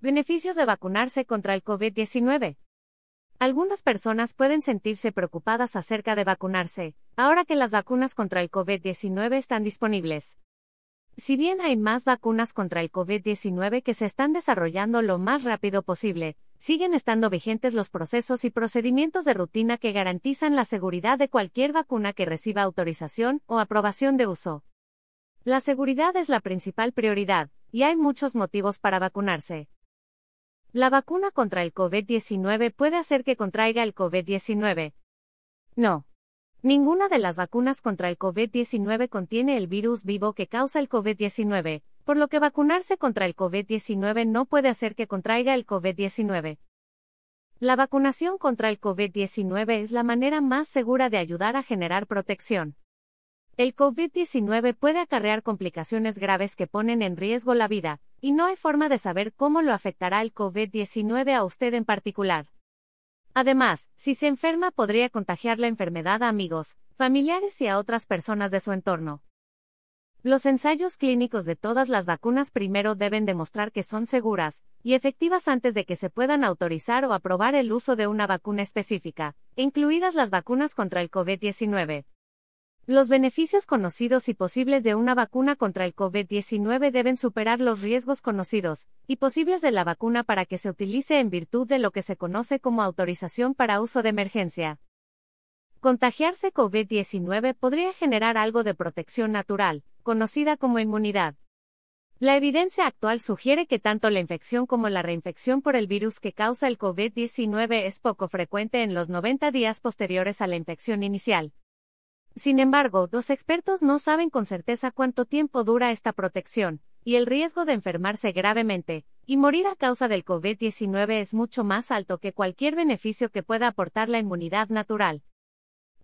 Beneficios de vacunarse contra el COVID-19. Algunas personas pueden sentirse preocupadas acerca de vacunarse, ahora que las vacunas contra el COVID-19 están disponibles. Si bien hay más vacunas contra el COVID-19 que se están desarrollando lo más rápido posible, siguen estando vigentes los procesos y procedimientos de rutina que garantizan la seguridad de cualquier vacuna que reciba autorización o aprobación de uso. La seguridad es la principal prioridad, y hay muchos motivos para vacunarse. La vacuna contra el COVID-19 puede hacer que contraiga el COVID-19. No. Ninguna de las vacunas contra el COVID-19 contiene el virus vivo que causa el COVID-19, por lo que vacunarse contra el COVID-19 no puede hacer que contraiga el COVID-19. La vacunación contra el COVID-19 es la manera más segura de ayudar a generar protección. El COVID-19 puede acarrear complicaciones graves que ponen en riesgo la vida, y no hay forma de saber cómo lo afectará el COVID-19 a usted en particular. Además, si se enferma podría contagiar la enfermedad a amigos, familiares y a otras personas de su entorno. Los ensayos clínicos de todas las vacunas primero deben demostrar que son seguras y efectivas antes de que se puedan autorizar o aprobar el uso de una vacuna específica, incluidas las vacunas contra el COVID-19. Los beneficios conocidos y posibles de una vacuna contra el COVID-19 deben superar los riesgos conocidos y posibles de la vacuna para que se utilice en virtud de lo que se conoce como autorización para uso de emergencia. Contagiarse COVID-19 podría generar algo de protección natural, conocida como inmunidad. La evidencia actual sugiere que tanto la infección como la reinfección por el virus que causa el COVID-19 es poco frecuente en los 90 días posteriores a la infección inicial. Sin embargo, los expertos no saben con certeza cuánto tiempo dura esta protección, y el riesgo de enfermarse gravemente y morir a causa del COVID-19 es mucho más alto que cualquier beneficio que pueda aportar la inmunidad natural.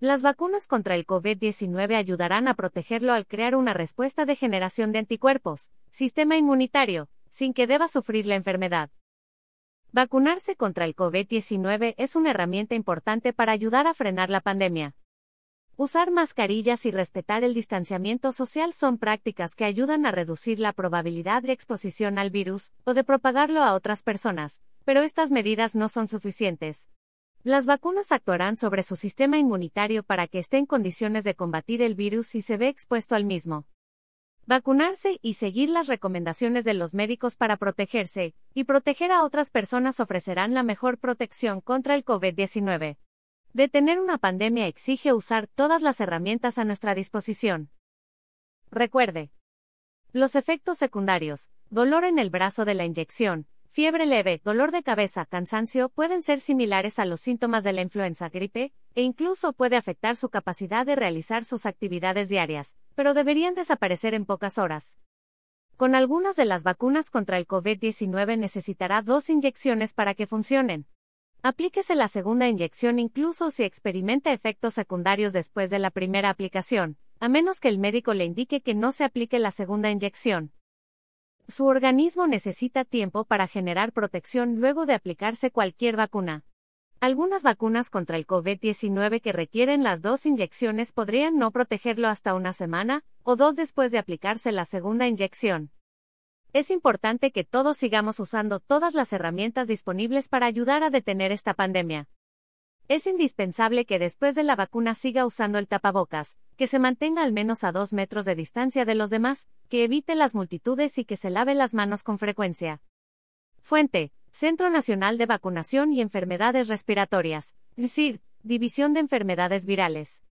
Las vacunas contra el COVID-19 ayudarán a protegerlo al crear una respuesta de generación de anticuerpos, sistema inmunitario, sin que deba sufrir la enfermedad. Vacunarse contra el COVID-19 es una herramienta importante para ayudar a frenar la pandemia. Usar mascarillas y respetar el distanciamiento social son prácticas que ayudan a reducir la probabilidad de exposición al virus o de propagarlo a otras personas, pero estas medidas no son suficientes. Las vacunas actuarán sobre su sistema inmunitario para que esté en condiciones de combatir el virus si se ve expuesto al mismo. Vacunarse y seguir las recomendaciones de los médicos para protegerse y proteger a otras personas ofrecerán la mejor protección contra el COVID-19. Detener una pandemia exige usar todas las herramientas a nuestra disposición. Recuerde. Los efectos secundarios, dolor en el brazo de la inyección, fiebre leve, dolor de cabeza, cansancio pueden ser similares a los síntomas de la influenza gripe, e incluso puede afectar su capacidad de realizar sus actividades diarias, pero deberían desaparecer en pocas horas. Con algunas de las vacunas contra el COVID-19 necesitará dos inyecciones para que funcionen. Aplíquese la segunda inyección incluso si experimenta efectos secundarios después de la primera aplicación, a menos que el médico le indique que no se aplique la segunda inyección. Su organismo necesita tiempo para generar protección luego de aplicarse cualquier vacuna. Algunas vacunas contra el COVID-19 que requieren las dos inyecciones podrían no protegerlo hasta una semana o dos después de aplicarse la segunda inyección. Es importante que todos sigamos usando todas las herramientas disponibles para ayudar a detener esta pandemia. Es indispensable que después de la vacuna siga usando el tapabocas, que se mantenga al menos a dos metros de distancia de los demás, que evite las multitudes y que se lave las manos con frecuencia. Fuente, Centro Nacional de Vacunación y Enfermedades Respiratorias, CIR, División de Enfermedades Virales.